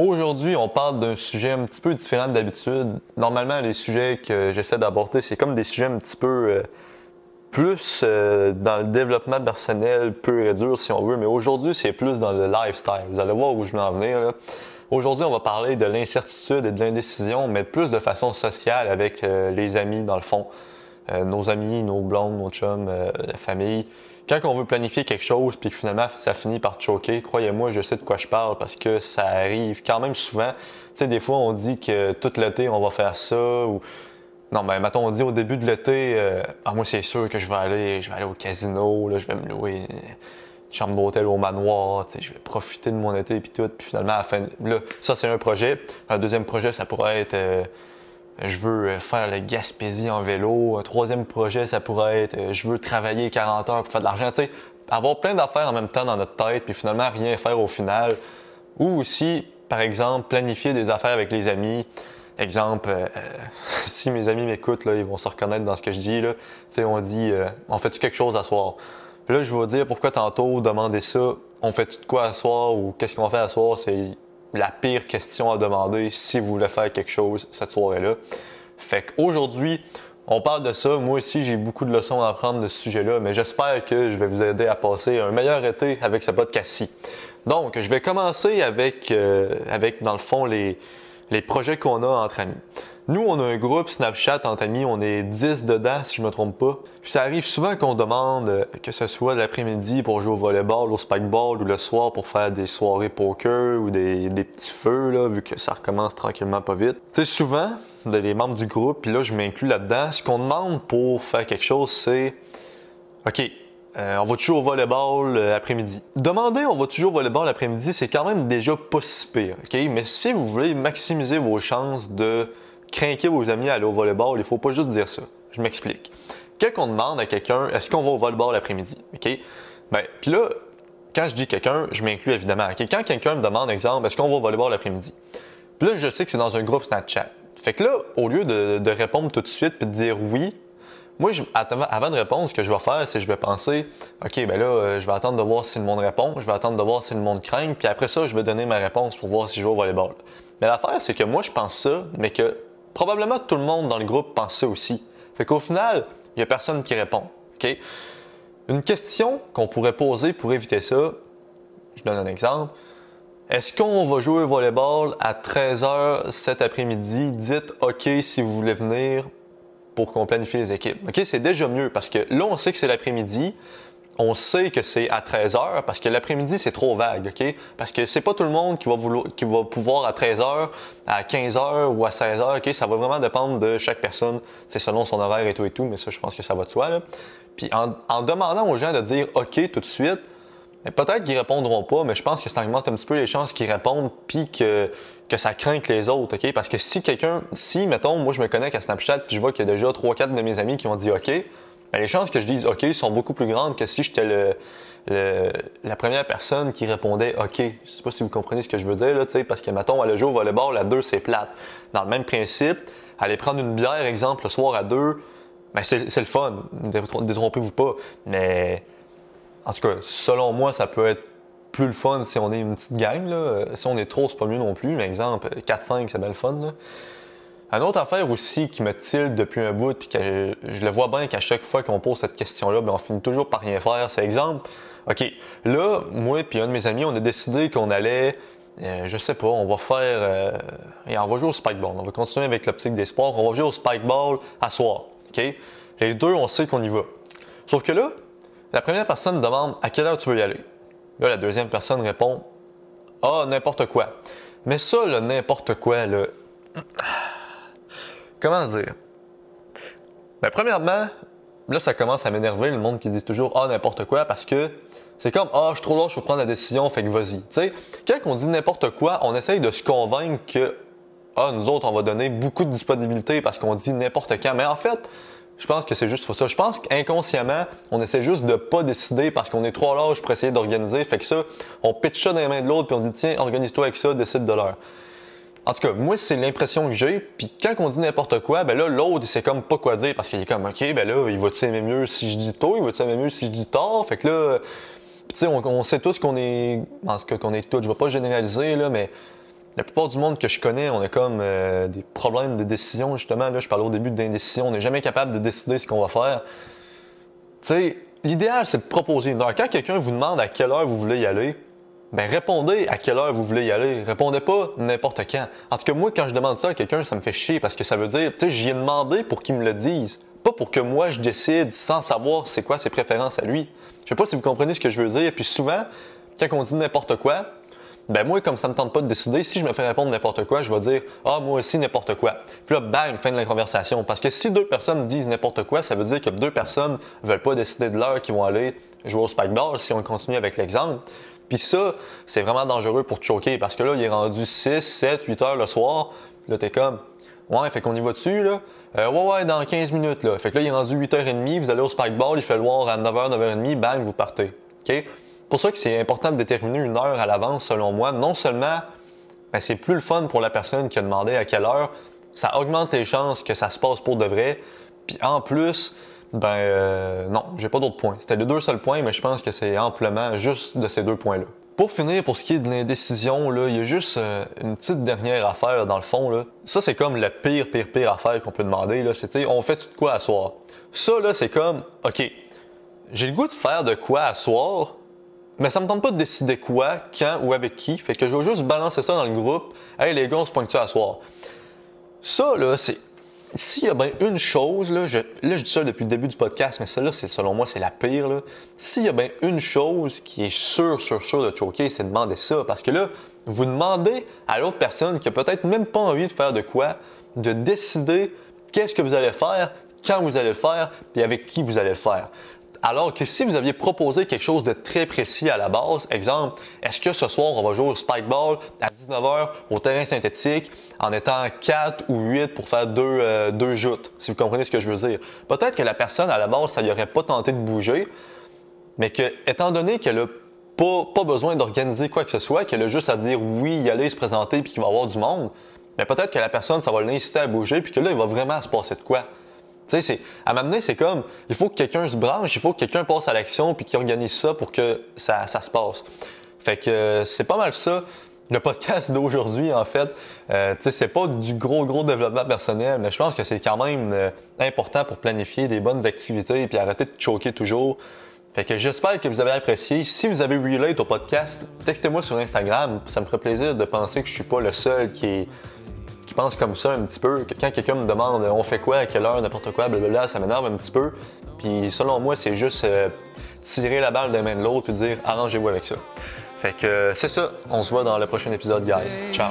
Aujourd'hui, on parle d'un sujet un petit peu différent d'habitude. Normalement, les sujets que j'essaie d'aborder, c'est comme des sujets un petit peu euh, plus euh, dans le développement personnel pur et dur, si on veut. Mais aujourd'hui, c'est plus dans le lifestyle. Vous allez voir où je veux en venir. Aujourd'hui, on va parler de l'incertitude et de l'indécision, mais plus de façon sociale avec euh, les amis, dans le fond. Nos amis, nos blondes, nos chums, la famille quand on veut planifier quelque chose puis que finalement ça finit par choquer, croyez-moi, je sais de quoi je parle parce que ça arrive quand même souvent. Tu sais, des fois on dit que tout l'été on va faire ça ou non, mais mettons on dit au début de l'été, euh, ah moi c'est sûr que je vais aller, je vais aller au casino, là, je vais me louer une chambre d'hôtel au manoir, je vais profiter de mon été puis tout, puis finalement à la fin, là, ça c'est un projet. Un deuxième projet, ça pourrait être euh, je veux euh, faire le Gaspésie en vélo. Un troisième projet, ça pourrait être euh, je veux travailler 40 heures pour faire de l'argent. Tu sais, avoir plein d'affaires en même temps dans notre tête, puis finalement rien faire au final. Ou aussi, par exemple, planifier des affaires avec les amis. Exemple, euh, si mes amis m'écoutent, ils vont se reconnaître dans ce que je dis. Là. Tu sais, on dit on fait-tu quelque chose à soir? là, je vais dire pourquoi tantôt demander ça, on fait-tu de quoi à soir ou qu'est-ce qu'on fait à soir? C'est la pire question à demander si vous voulez faire quelque chose cette soirée-là. Fait qu'aujourd'hui, on parle de ça. Moi aussi, j'ai beaucoup de leçons à apprendre de ce sujet-là, mais j'espère que je vais vous aider à passer un meilleur été avec ce podcast-ci. Donc, je vais commencer avec, euh, avec dans le fond, les, les projets qu'on a entre amis. Nous, on a un groupe Snapchat entre amis, on est 10 dedans si je me trompe pas. Puis ça arrive souvent qu'on demande euh, que ce soit l'après-midi pour jouer au volleyball, au spikeball ou le soir pour faire des soirées poker ou des, petits feux là, vu que ça recommence tranquillement pas vite. Tu sais, souvent, les membres du groupe, puis là je m'inclus là-dedans, ce qu'on demande pour faire quelque chose, c'est OK, euh, on va toujours au volleyball euh, après-midi. Demander on va toujours au volleyball l'après-midi, c'est quand même déjà pas si pire? Mais si vous voulez maximiser vos chances de craquer vos amis à aller au volleyball, il faut pas juste dire ça. Je m'explique. Quand on demande à quelqu'un, est-ce qu'on va au volleyball l'après-midi? OK? Ben, puis là, quand je dis quelqu'un, je m'inclus évidemment. Quand quelqu'un me demande, exemple, est-ce qu'on va au volleyball l'après-midi? Puis là, je sais que c'est dans un groupe Snapchat. Fait que là, au lieu de, répondre tout de suite puis de dire oui, moi, avant de répondre, ce que je vais faire, c'est que je vais penser, OK, ben là, euh, je vais attendre de voir si le monde répond, je vais attendre de voir si le monde craint, puis après ça, je vais donner ma réponse pour voir si je vais au volleyball. Mais l'affaire, c'est que moi, je pense ça, mais que probablement tout le monde dans le groupe pense ça aussi. Fait qu'au final, il n'y a personne qui répond. OK? Une question qu'on pourrait poser pour éviter ça, je donne un exemple. Est-ce qu'on va jouer au volleyball à 13h cet après-midi? Dites OK si vous voulez venir pour qu'on planifie les équipes. C'est déjà mieux parce que là, on sait que c'est l'après-midi on sait que c'est à 13 h parce que l'après-midi, c'est trop vague, OK? Parce que c'est pas tout le monde qui va, vouloir, pouvoir à 13 h à 15 h ou à 16 h OK? Ça va vraiment dépendre de chaque personne. C'est selon son horaire et tout et tout, mais ça, je pense que ça va de soi, Puis en, demandant aux gens de dire OK tout de suite, peut-être qu'ils répondront pas, mais je pense que ça augmente un petit peu les chances qu'ils répondent puis que, que ça craint que les autres, OK? Parce que si quelqu'un, si, mettons, moi, je me connecte à Snapchat puis je vois qu'il y a déjà 3-4 de mes amis qui ont dit OK, ben, les chances que je dise OK sont beaucoup plus grandes que si j'étais le, la première personne qui répondait OK. Je sais pas si vous comprenez ce que je veux dire, là, parce que, mettons, à le jour au volleyball, à deux, c'est plate. Dans le même principe, aller prendre une bière, exemple, le soir à deux, ben, c'est le fun. Détrompez-vous pas. Mais, en tout cas, selon moi, ça peut être plus le fun si on est une petite gang. Là. Si on est trop, c'est pas mieux non plus. Mais exemple, 4-5, c'est bien le fun. Là. Une autre affaire aussi qui me tilde depuis un bout, puis que je le vois bien qu'à chaque fois qu'on pose cette question-là, ben on finit toujours par rien faire. C'est exemple, OK, là, moi puis un de mes amis, on a décidé qu'on allait, euh, je sais pas, on va faire, euh, et on va jouer au spikeball. On va continuer avec l'optique des sports. On va jouer au spikeball à soir. OK? Les deux, on sait qu'on y va. Sauf que là, la première personne demande à quelle heure tu veux y aller? Là, la deuxième personne répond Ah, n'importe quoi. Mais ça, le n'importe quoi, là comment dire? Ben, premièrement, là, ça commence à m'énerver, le monde qui dit toujours Ah, n'importe quoi, parce que c'est comme Ah, je suis trop loin, je peux prendre la décision, fait que vas-y. Tu sais, quand on dit n'importe quoi, on essaye de se convaincre que Ah, nous autres, on va donner beaucoup de disponibilité parce qu'on dit n'importe quand. Mais en fait, je pense que c'est juste pour ça. Je pense qu'inconsciemment, on essaie juste de pas décider parce qu'on est trop large pour essayer d'organiser. Fait que ça, on pitch ça dans les mains de l'autre puis on dit tiens, organise-toi avec ça, décide de l'heure. En tout cas, moi, c'est l'impression que j'ai. Puis quand on dit n'importe quoi, ben là, l'autre, il sait comme pas quoi dire parce qu'il est comme, OK, ben là, il va-tu aimer mieux si je dis tôt, il va-tu aimer mieux si je dis tard? Fait que là, tu sais, on, sait tous qu'on est, en ce cas, qu'on est tous, je vais pas généraliser, là, mais la plupart du monde que je connais, on a comme euh, des problèmes de décision, justement. Là, je parlais au début d'indécision. On n'est jamais capable de décider ce qu'on va faire. Tu sais, l'idéal, c'est de proposer une heure. Quand quelqu'un vous demande à quelle heure vous voulez y aller, ben répondez à quelle heure vous voulez y aller. Répondez pas n'importe quand. En tout cas, moi, quand je demande ça à quelqu'un, ça me fait chier parce que ça veut dire, tu sais, j'y ai demandé pour qu'il me le dise. Pas pour que moi, je décide sans savoir c'est quoi ses préférences à lui. Je sais pas si vous comprenez ce que je veux dire. Puis souvent, quand on dit n'importe quoi, ben moi, comme ça me tente pas de décider, si je me fais répondre n'importe quoi, je vais dire Ah, moi aussi n'importe quoi. Puis là, bang, fin de la conversation. Parce que si deux personnes disent n'importe quoi, ça veut dire que deux personnes veulent pas décider de l'heure qu'ils vont aller jouer au spikeball si on continue avec l'exemple. Puis ça, c'est vraiment dangereux pour te choquer parce que là, il est rendu 6, 7, 8 heures le soir. Là, t'es comme Ouais, fait qu'on y va dessus, là? Euh, ouais, ouais, dans 15 minutes, là. Fait que là, il est rendu 8h30, vous allez au spikeball, il fait le noir à 9h, 9h30, bang, vous partez. OK? Pour ça que c'est important de déterminer une heure à l'avance, selon moi. Non seulement, ben, c'est plus le fun pour la personne qui a demandé à quelle heure, ça augmente les chances que ça se passe pour de vrai. Puis en plus, ben euh, non, j'ai pas d'autres points. C'était les deux seuls points, mais je pense que c'est amplement juste de ces deux points-là. Pour finir, pour ce qui est de l'indécision, il y a juste euh, une petite dernière affaire dans le fond. Là. Ça, c'est comme la pire, pire, pire affaire qu'on peut demander. C'était on fait de quoi à soir? Ça, là, c'est comme OK, j'ai le goût de faire de quoi à soir, mais ça me tente pas de décider quoi, quand ou avec qui. Fait que je vais juste balancer ça dans le groupe. Hey les gars, on se pointe à soir? Ça, là, c'est. S'il y a bien une chose, là je, là, je dis ça depuis le début du podcast, mais celle-là, c'est, selon moi, c'est la pire. Là. S'il y a bien une chose qui est sûre, sûre, sûre de choquer, c'est de demander ça. Parce que là, vous demandez à l'autre personne qui a peut-être même pas envie de faire de quoi, de décider qu'est-ce que vous allez faire, quand vous allez le faire, et avec qui vous allez le faire. Alors que si vous aviez proposé quelque chose de très précis à la base, exemple, est-ce que ce soir on va jouer au spikeball à 19h au terrain synthétique en étant 4 ou 8 pour faire deux, euh, deux joutes, si vous comprenez ce que je veux dire? Peut-être que la personne à la base, ça lui aurait pas tenté de bouger, mais que, étant donné qu'elle a pas, pas besoin d'organiser quoi que ce soit, qu'elle a juste à dire oui, y aller, se présenter, puis qu'il va y avoir du monde, mais peut-être que la personne, ça va l'inciter à bouger, puis que là, il va vraiment se passer de quoi? Tu sais, à m'amener, c'est comme, il faut que quelqu'un se branche, il faut que quelqu'un passe à l'action puis qu'il organise ça pour que ça, se passe. Fait que euh, c'est pas mal ça. Le podcast d'aujourd'hui, en fait, euh, tu sais, c'est pas du gros, gros développement personnel, mais je pense que c'est quand même euh, important pour planifier des bonnes activités puis arrêter de choquer toujours. Fait que j'espère que vous avez apprécié. Si vous avez relate au podcast, textez-moi sur Instagram. Ça me ferait plaisir de penser que je suis pas le seul qui est qui pensent comme ça un petit peu. Quand quelqu'un me demande on fait quoi, à quelle heure, n'importe quoi, blablabla, ça m'énerve un petit peu. Puis selon moi, c'est juste euh, tirer la balle de main de l'autre et dire arrangez-vous avec ça. Fait que c'est ça. On se voit dans le prochain épisode, guys. Ciao.